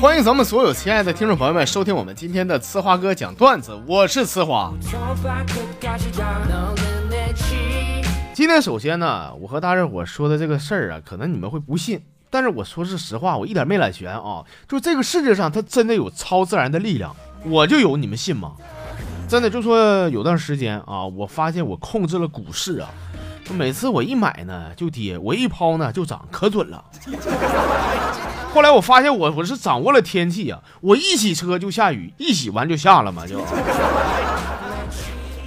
欢迎咱们所有亲爱的听众朋友们收听我们今天的呲花哥讲段子，我是呲花。今天首先呢，我和大家伙说的这个事儿啊，可能你们会不信，但是我说是实话，我一点没揽悬啊。就这个世界上，它真的有超自然的力量，我就有，你们信吗？真的，就说有段时间啊，我发现我控制了股市啊。每次我一买呢就跌，我一抛呢就涨，可准了。后来我发现我我是掌握了天气啊，我一洗车就下雨，一洗完就下了嘛就。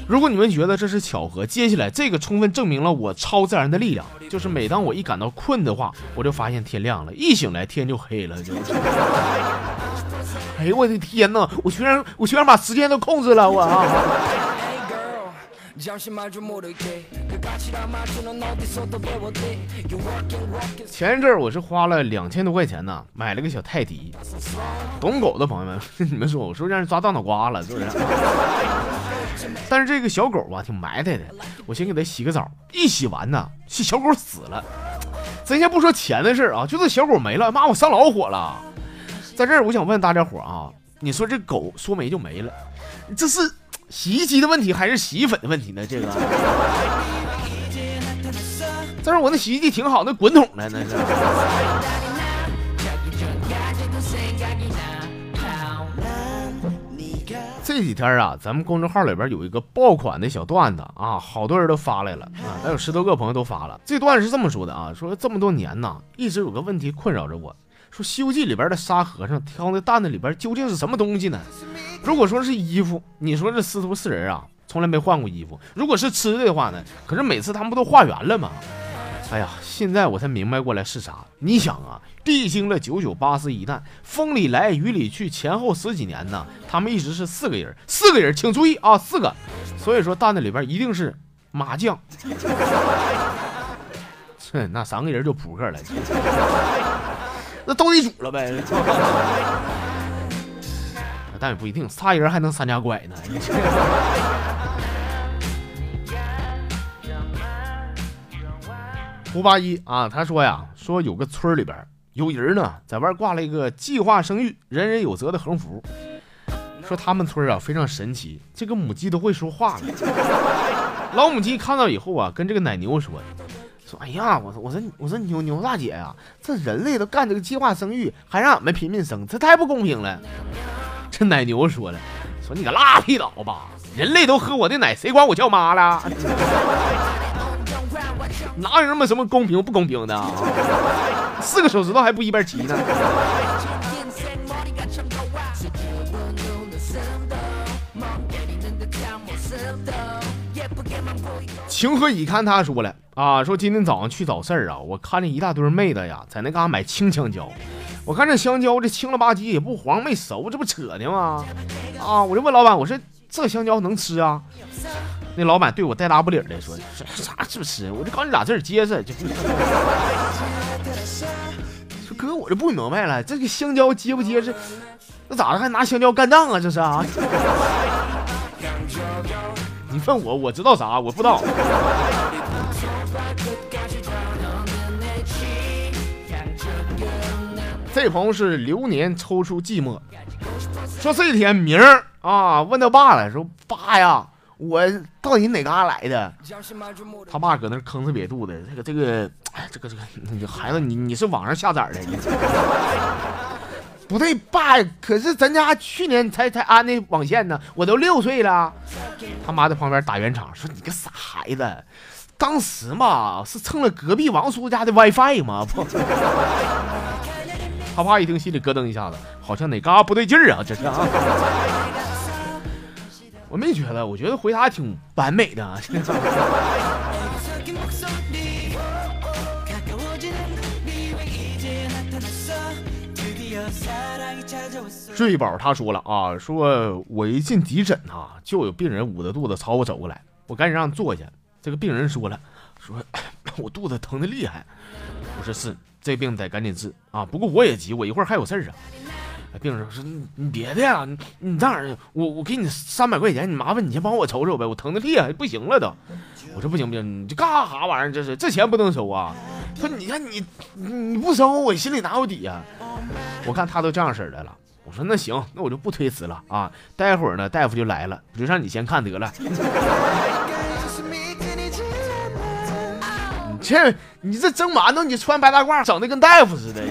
如果你们觉得这是巧合，接下来这个充分证明了我超自然的力量，就是每当我一感到困的话，我就发现天亮了，一醒来天就黑了就。哎呦我的天哪！我居然我居然把时间都控制了我啊！前一阵儿我是花了两千多块钱呢，买了个小泰迪。懂狗的朋友们，你们说我是不是让人抓大脑瓜了？是不是？但是这个小狗吧，挺埋汰的。我先给它洗个澡，一洗完呢，这小狗死了。咱先不说钱的事儿啊，就这小狗没了，妈，我上老火了。在这儿，我想问大家伙啊，你说这狗说没就没了，这是？洗衣机的问题还是洗衣粉的问题呢？这个，但是我那洗衣机挺好，那滚筒的那是。这几天啊，咱们公众号里边有一个爆款的小段子啊，好多人都发来了啊，还有十多个朋友都发了。这段是这么说的啊，说这么多年呐，一直有个问题困扰着我。说《西游记》里边的沙和尚挑那担子里边究竟是什么东西呢？如果说是衣服，你说这师徒四人啊，从来没换过衣服。如果是吃的话呢？可是每次他们不都化缘了吗？哎呀，现在我才明白过来是啥。你想啊，历经了九九八十一难，风里来雨里去，前后十几年呢，他们一直是四个人，四个人，请注意啊，四个。所以说担子里边一定是麻将。哼，那三个人就扑克了。那斗地主了呗，但也不一定，仨人还能三家拐呢。胡八一啊，他说呀，说有个村里边有人呢，在外挂了一个计划生育、人人有责的横幅，说他们村啊非常神奇，这个母鸡都会说话了。老母鸡看到以后啊，跟这个奶牛说。说哎呀，我说我说我说牛牛大姐呀，这人类都干这个计划生育，还让俺们平民生，这太不公平了。这奶牛说了，说你个拉屁倒吧，人类都喝我的奶，谁管我叫妈了？哪有那么什么公平不公平的？四个手指头还不一边齐呢。情何以堪？他说了啊，说今天早上去早市啊，我看见一大堆妹子呀，在那嘎买青香蕉。我看这香蕉这青了吧唧也不黄没熟，这不扯呢吗？啊，我就问老板，我说这香蕉能吃啊？那老板对我带搭不理的说，啥是不吃？我就告诉你俩字结实。就 说哥，我就不明白了，这个香蕉结不结实？那咋的还拿香蕉干仗啊？这是啊？你问我，我知道啥？我不知道。这朋友是流年抽出寂寞，说这天明儿啊，问他爸了，说爸呀，我到底哪嘎来的？他爸搁那吭哧瘪肚的，这个这个，哎，这个这个，孩子，你你是网上下载的？不对，爸，可是咱家去年才才安的网线呢，我都六岁了。他妈在旁边打圆场，说你个傻孩子，当时嘛是蹭了隔壁王叔家的 WiFi 吗？不。他爸一听心里咯噔一下子，好像哪嘎不对劲儿啊，这是。我没觉得，我觉得回答挺完美的。瑞宝他说了啊，说我一进急诊啊，就有病人捂着肚子朝我走过来，我赶紧让坐下。这个病人说了，说 我肚子疼的厉害。我说是，这病得赶紧治啊。不过我也急，我一会儿还有事儿啊。病人说你别的呀，你这样，我我给你三百块钱，你麻烦你先帮我瞅瞅呗，我疼的厉害不行了都。我说不行不行，你这干啥玩意儿？这是这钱不能收啊。说你看你你不收，我心里哪有底呀？我看他都这样式的了，我说那行，那我就不推辞了啊。待会儿呢，大夫就来了，我就让你先看得了。你这你这蒸馒头，你穿白大褂，整的跟大夫似的。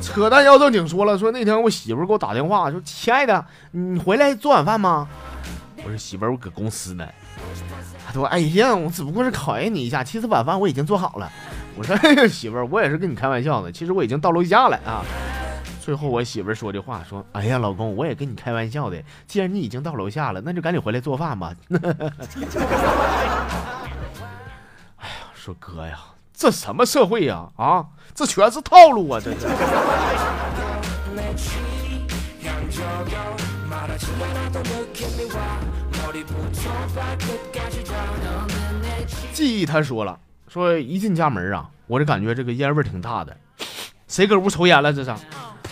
扯淡要正经说了，说那天我媳妇给我打电话，说亲爱的，你回来做晚饭吗？我说媳妇儿，我搁公司呢。他说哎呀，我只不过是考验你一下，其实晚饭我已经做好了。我说哎呀，媳妇儿，我也是跟你开玩笑的，其实我已经到楼下了啊。最后我媳妇儿说的话说，哎呀，老公，我也跟你开玩笑的，既然你已经到楼下了，那就赶紧回来做饭吧。哎呀，说哥呀。这什么社会呀！啊，这全是套路啊！这是。记忆他说了，说一进家门啊，我就感觉这个烟味挺大的。谁搁屋抽烟了？这是。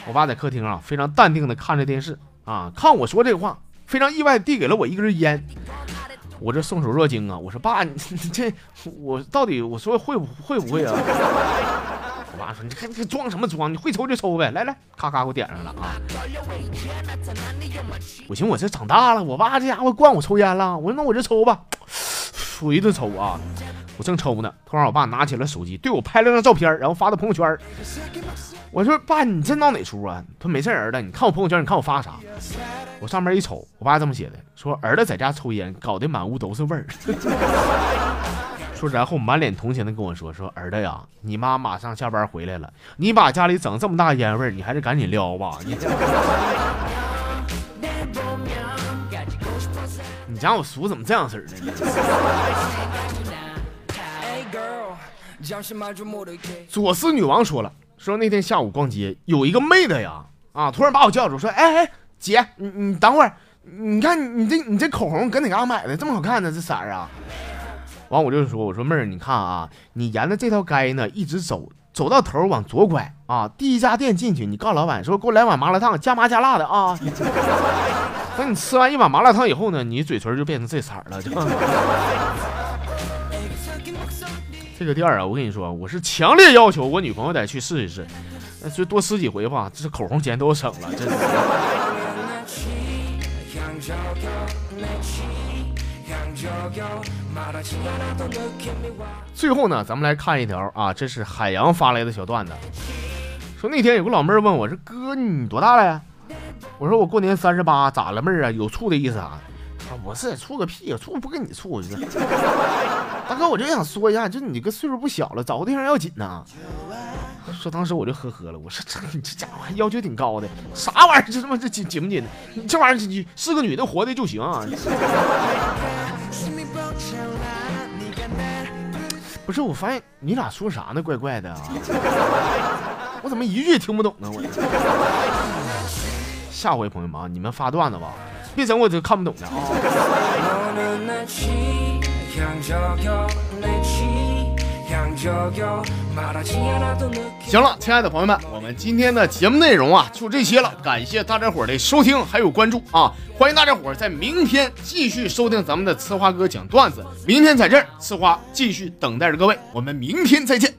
我爸在客厅啊，非常淡定的看着电视啊，看我说这话，非常意外递给了我一根烟。我这松手若惊啊！我说爸，你这我到底我说会不会不会啊？我爸说你看这装什么装？你会抽就抽呗！来来，咔咔给我点上了啊！我寻我这长大了，我爸这家伙惯我抽烟了。我说那我就抽吧，我一顿抽啊！我正抽呢，突然我爸拿起了手机，对我拍了张照片，然后发到朋友圈。我说爸，你这闹哪出啊？他说没事儿子，你看我朋友圈，你看我发啥？我上面一瞅，我爸这么写的，说儿子在家抽烟，搞得满屋都是味儿。说然后满脸同情的跟我说，说儿子呀，你妈马上下班回来了，你把家里整这么大烟味儿，你还是赶紧撩吧。你 你家我叔怎么这样式儿呢？左思女王说了。说那天下午逛街，有一个妹子呀，啊，突然把我叫住，说：“哎哎，姐，你你等会儿，你看你这你这口红搁哪嘎买的？这么好看呢？这色儿啊！”完我就说：“我说妹儿，你看啊，你沿着这条街呢，一直走，走到头往左拐啊，第一家店进去，你告诉老板说给我来碗麻辣烫，加麻加辣的啊。等你吃完一碗麻辣烫以后呢，你嘴唇就变成这色儿了。”就。这个店啊，我跟你说，我是强烈要求我女朋友得去试一试，那就多试几回吧，这口红钱都省了，真的。最后呢，咱们来看一条啊，这是海洋发来的小段子，说那天有个老妹儿问我说：“哥，你多大了呀？”我说：“我过年三十八，咋了妹儿啊？有处的意思啊？”啊不是处个屁，处不跟你处。大哥，我就想说一下，就你个岁数不小了，找个对象要紧呐。说当时我就呵呵了，我说这你这家伙还要求挺高的，啥玩意儿？这他妈这紧紧不紧的？你这玩意儿你是个女的活的就行。不是，我发现你俩说啥呢？怪怪的啊！我怎么一句也听不懂呢？我。下回朋友们啊，你们发段子吧。别整我这看不懂的啊！行了，亲爱的朋友们，我们今天的节目内容啊就这些了，感谢大家伙的收听还有关注啊！欢迎大家伙在明天继续收听咱们的呲花哥讲段子，明天在这儿，呲花继续等待着各位，我们明天再见。